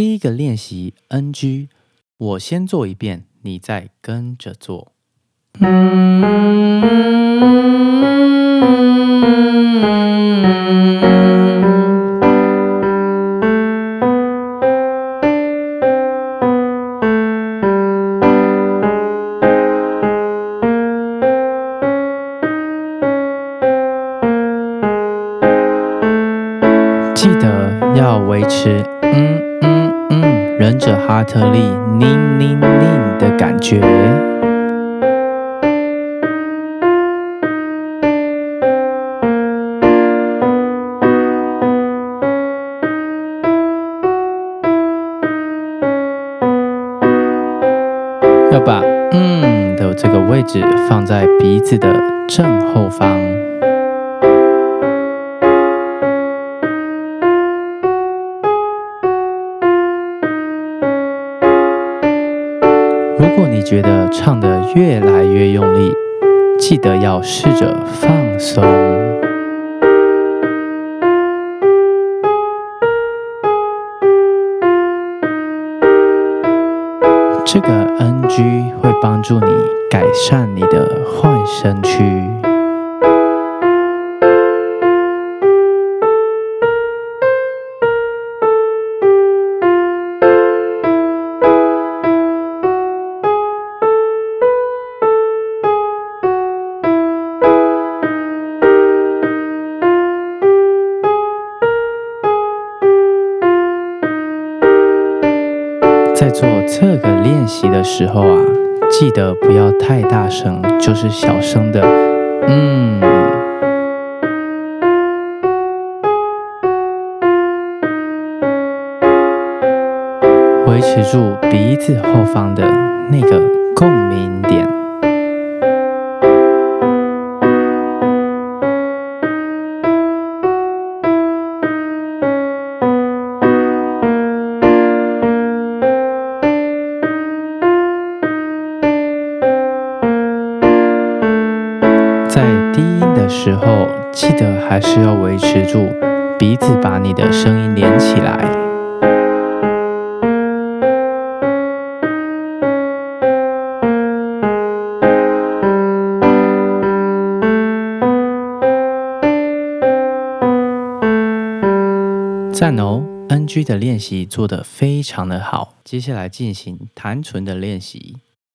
第一个练习 NG，我先做一遍，你再跟着做。记得要维持嗯嗯跟着哈特利拧拧拧的感觉。要把嗯的这个位置放在鼻子的正后方。如果你觉得唱得越来越用力，记得要试着放松。这个 NG 会帮助你改善你的换声区。在做这个练习的时候啊，记得不要太大声，就是小声的，嗯。维持住鼻子后方的那个共鸣点。在低音的时候，记得还是要维持住鼻子，把你的声音连起来。赞哦！NG 的练习做得非常的好，接下来进行弹唇的练习。